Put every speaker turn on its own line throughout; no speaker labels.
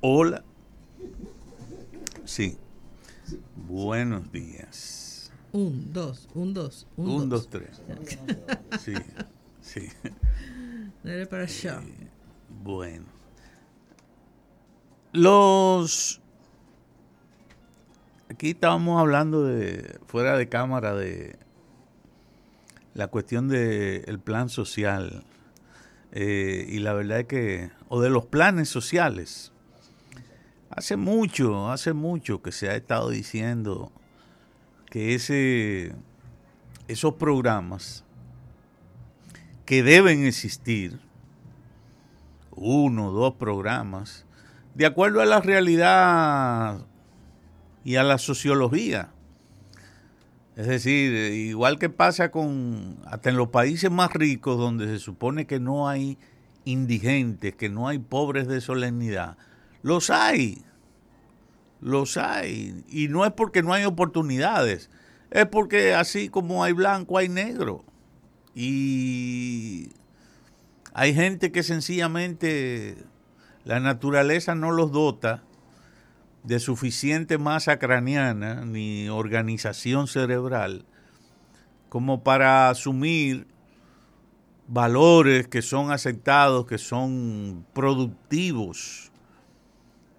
Hola. Sí. Buenos días.
Un, dos, un, dos,
un, un dos. tres. Sí, sí.
Dale para allá.
bueno. Los... Aquí estábamos hablando de, fuera de cámara, de la cuestión del plan social. Eh, y la verdad es que, o de los planes sociales. Hace mucho, hace mucho que se ha estado diciendo que ese, esos programas que deben existir, uno, dos programas, de acuerdo a la realidad y a la sociología. Es decir, igual que pasa con hasta en los países más ricos donde se supone que no hay indigentes, que no hay pobres de solemnidad, los hay. Los hay. Y no es porque no hay oportunidades, es porque así como hay blanco, hay negro. Y hay gente que sencillamente la naturaleza no los dota de suficiente masa craneana ni organización cerebral como para asumir valores que son aceptados, que son productivos,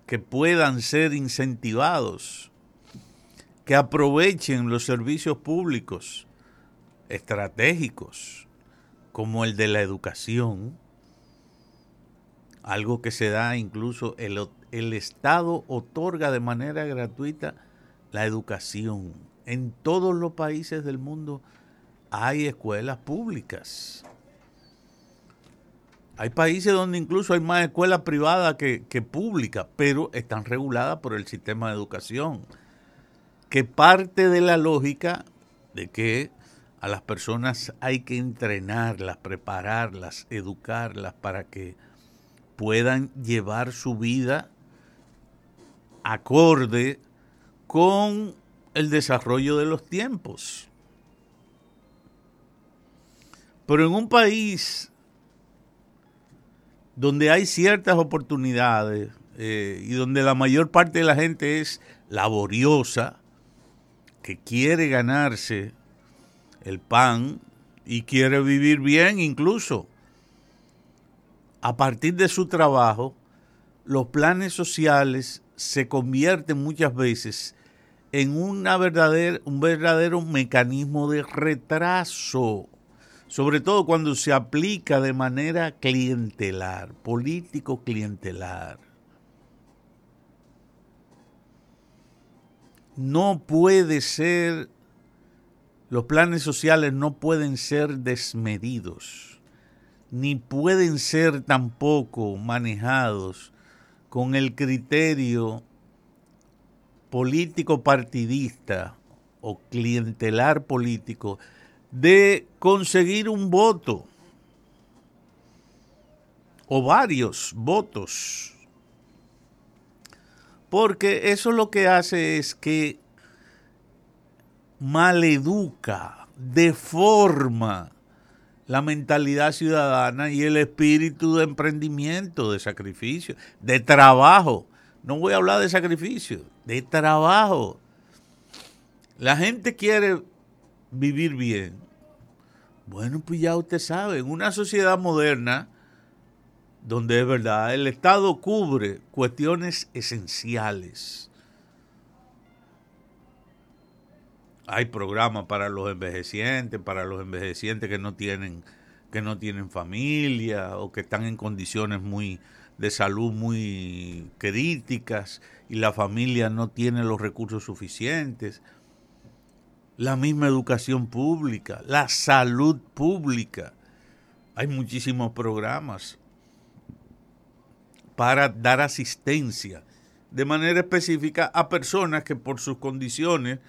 que puedan ser incentivados, que aprovechen los servicios públicos estratégicos como el de la educación, algo que se da incluso, el, el Estado otorga de manera gratuita la educación. En todos los países del mundo hay escuelas públicas. Hay países donde incluso hay más escuelas privadas que, públicas, pero están reguladas por el sistema de educación, que parte de la lógica de que a las personas hay que entrenarlas, prepararlas, educarlas para que puedan llevar su vida acorde con el desarrollo de los tiempos. Pero en un país donde hay ciertas oportunidades eh, y donde la mayor parte de la gente es laboriosa, que quiere ganarse el pan y quiere vivir bien incluso, a partir de su trabajo, los planes sociales se convierten muchas veces en una un verdadero mecanismo de retraso, sobre todo cuando se aplica de manera clientelar, político clientelar. No puede ser, los planes sociales no pueden ser desmedidos ni pueden ser tampoco manejados con el criterio político partidista o clientelar político de conseguir un voto o varios votos. Porque eso lo que hace es que maleduca, deforma la mentalidad ciudadana y el espíritu de emprendimiento, de sacrificio, de trabajo. No voy a hablar de sacrificio, de trabajo. La gente quiere vivir bien. Bueno, pues ya usted sabe, en una sociedad moderna, donde es verdad, el Estado cubre cuestiones esenciales hay programas para los envejecientes, para los envejecientes que no tienen que no tienen familia o que están en condiciones muy de salud muy críticas y la familia no tiene los recursos suficientes. La misma educación pública, la salud pública. Hay muchísimos programas para dar asistencia de manera específica a personas que por sus condiciones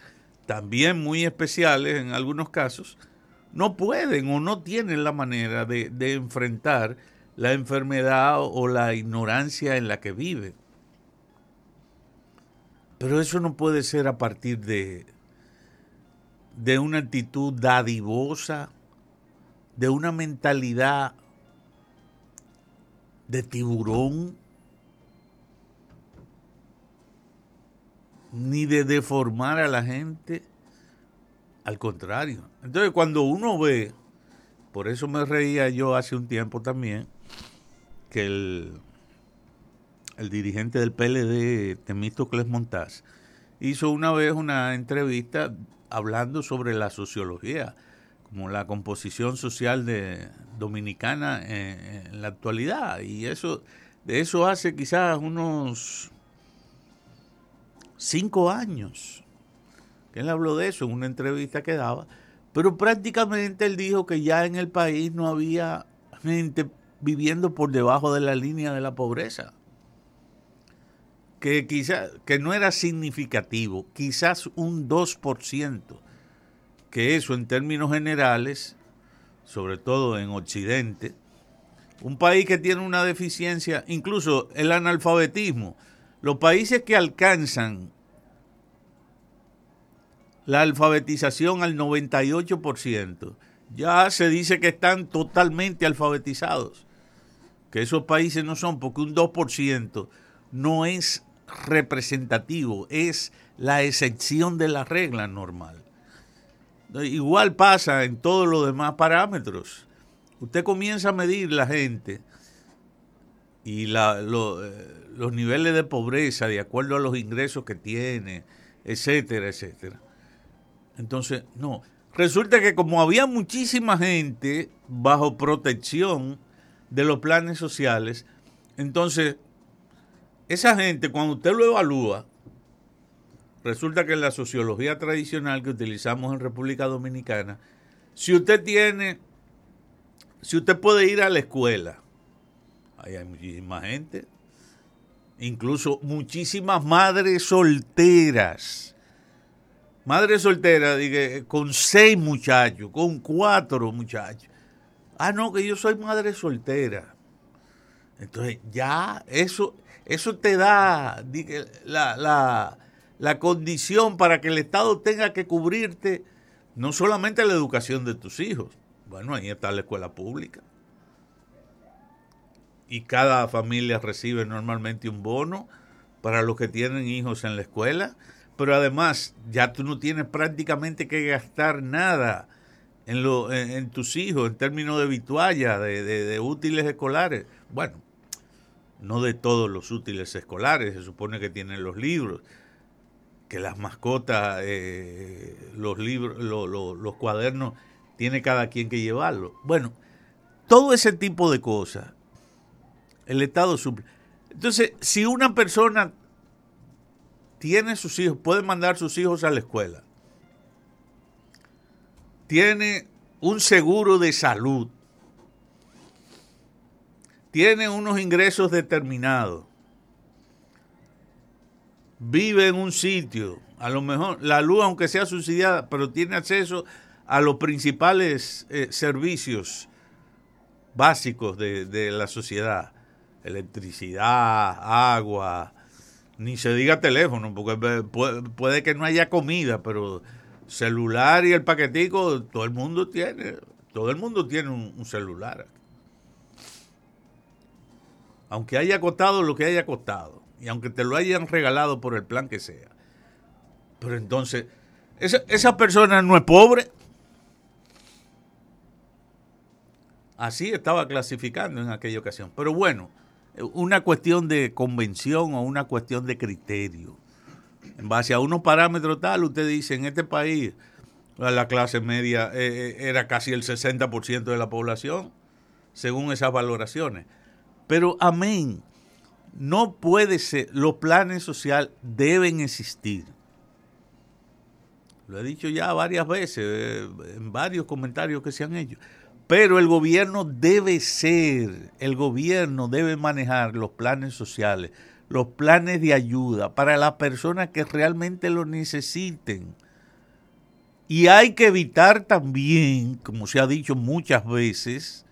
también muy especiales en algunos casos, no pueden o no tienen la manera de, enfrentar la enfermedad o la ignorancia en la que viven. Pero eso no puede ser a partir de, de una actitud dadivosa, de una mentalidad de tiburón, ni de deformar a la gente. Al contrario. Entonces, cuando uno ve, por eso me reía yo hace un tiempo también, que el, el dirigente del PLD, Temístocles Montaz, hizo una vez una entrevista hablando sobre la sociología, como la composición social de, dominicana en, en la actualidad. Y eso, de eso hace quizás unos cinco años. Él habló de eso en una entrevista que daba, pero prácticamente él dijo que ya en el país no había gente viviendo por debajo de la línea de la pobreza. Que quizás que no era significativo, quizás un 2%, que eso en términos generales, sobre todo en Occidente, un país que tiene una deficiencia, incluso el analfabetismo, los países que alcanzan la alfabetización al 98%, ya se dice que están totalmente alfabetizados. Que esos países no son, porque un 2% no es representativo, es la excepción de la regla normal. Igual pasa en todos los demás parámetros. Usted comienza a medir la gente y la, lo, eh, los niveles de pobreza de acuerdo a los ingresos que tiene, etcétera, etcétera. Entonces, no. Resulta que como había muchísima gente bajo protección de los planes sociales, entonces, esa gente, cuando usted lo evalúa, resulta que en la sociología tradicional que utilizamos en República Dominicana, si usted tiene, si usted puede ir a la escuela, ahí hay muchísima gente, incluso muchísimas madres solteras, Madre soltera, dije, con seis muchachos, con cuatro muchachos. Ah, no, que yo soy madre soltera. Entonces, ya eso, eso te da la, la, la condición para que el Estado tenga que cubrirte no solamente la educación de tus hijos. Bueno, ahí está la escuela pública. Y cada familia recibe normalmente un bono para los que tienen hijos en la escuela pero además ya tú no tienes prácticamente que gastar nada en, lo, en, tus hijos en términos de vitualla, de, de, útiles escolares. Bueno, no de todos los útiles escolares, se supone que tienen los libros, que las mascotas, eh, los libros, lo, lo, los cuadernos, tiene cada quien que llevarlo. Bueno, todo ese tipo de cosas, el Estado suple. Entonces, si una persona tiene sus hijos, puede mandar sus hijos a la escuela. Tiene un seguro de salud. Tiene unos ingresos determinados. Vive en un sitio. A lo mejor la luz, aunque sea subsidiada, pero tiene acceso a los principales eh, servicios básicos de, de la sociedad. Electricidad, agua, ni se diga teléfono, porque puede, que no haya comida, pero celular y el paquetico, todo el mundo tiene, todo el mundo tiene un, celular. Aunque haya costado lo que haya costado, y aunque te lo hayan regalado por el plan que sea. Pero entonces, esa, esa persona no es pobre. Así estaba clasificando en aquella ocasión. Pero bueno, una cuestión de convención o una cuestión de criterio. En base a unos parámetros tal, usted dice, en este país la clase media eh, eh, era casi el 60% de la población, según esas valoraciones. Pero amén, no puede ser, los planes sociales deben existir. Lo he dicho ya varias veces, eh, en varios comentarios que se han hecho. Pero el gobierno debe ser, el gobierno debe manejar los planes sociales, los planes de ayuda para las personas que realmente lo necesiten. Y hay que evitar también, como se ha dicho muchas veces,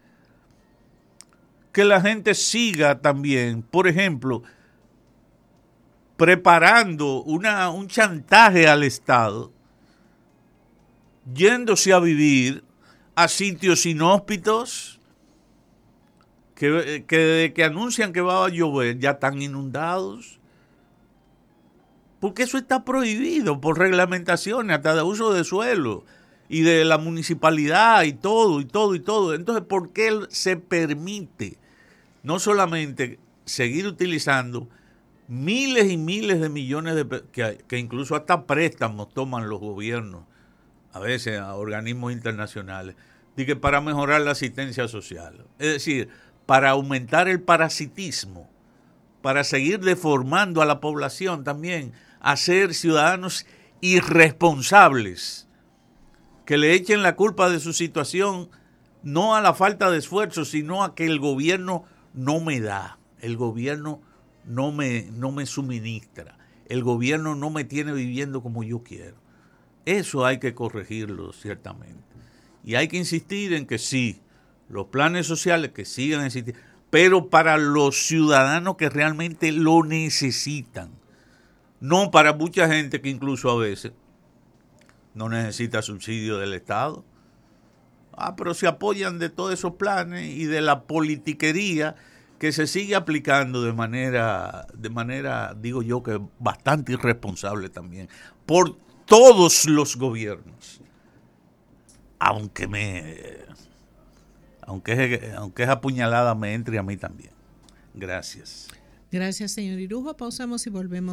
que la gente siga también, por ejemplo, preparando una, un chantaje al Estado, yéndose a vivir a sitios inhóspitos que, que, que anuncian que va a llover ya están inundados. porque eso está prohibido por reglamentaciones, hasta de uso de suelo y de la municipalidad y todo, y todo, y todo. Entonces, ¿por qué se permite no solamente seguir utilizando miles y miles de millones de que, que incluso hasta préstamos toman los gobiernos, a veces a organismos internacionales, de que para mejorar la asistencia social? Es decir, para aumentar el parasitismo, para seguir deformando a la población también, a ser ciudadanos irresponsables, que le echen la culpa de su situación no a la falta de esfuerzo, sino a que el gobierno no me da, el gobierno no me, no me suministra, el gobierno no me tiene viviendo como yo quiero. Eso hay que corregirlo ciertamente. Y hay que insistir en que sí, los planes sociales que sigan existiendo, pero para los ciudadanos que realmente lo necesitan, no para mucha gente que incluso a veces no necesita subsidio del Estado. Ah, pero se apoyan de todos esos planes y de la politiquería que se sigue aplicando de manera, de manera, digo yo, que bastante irresponsable también, por todos los gobiernos. Aunque me, aunque, aunque es apuñalada me entre a mí también. Gracias.
Gracias, señor Irujo. Pausamos y volvemos.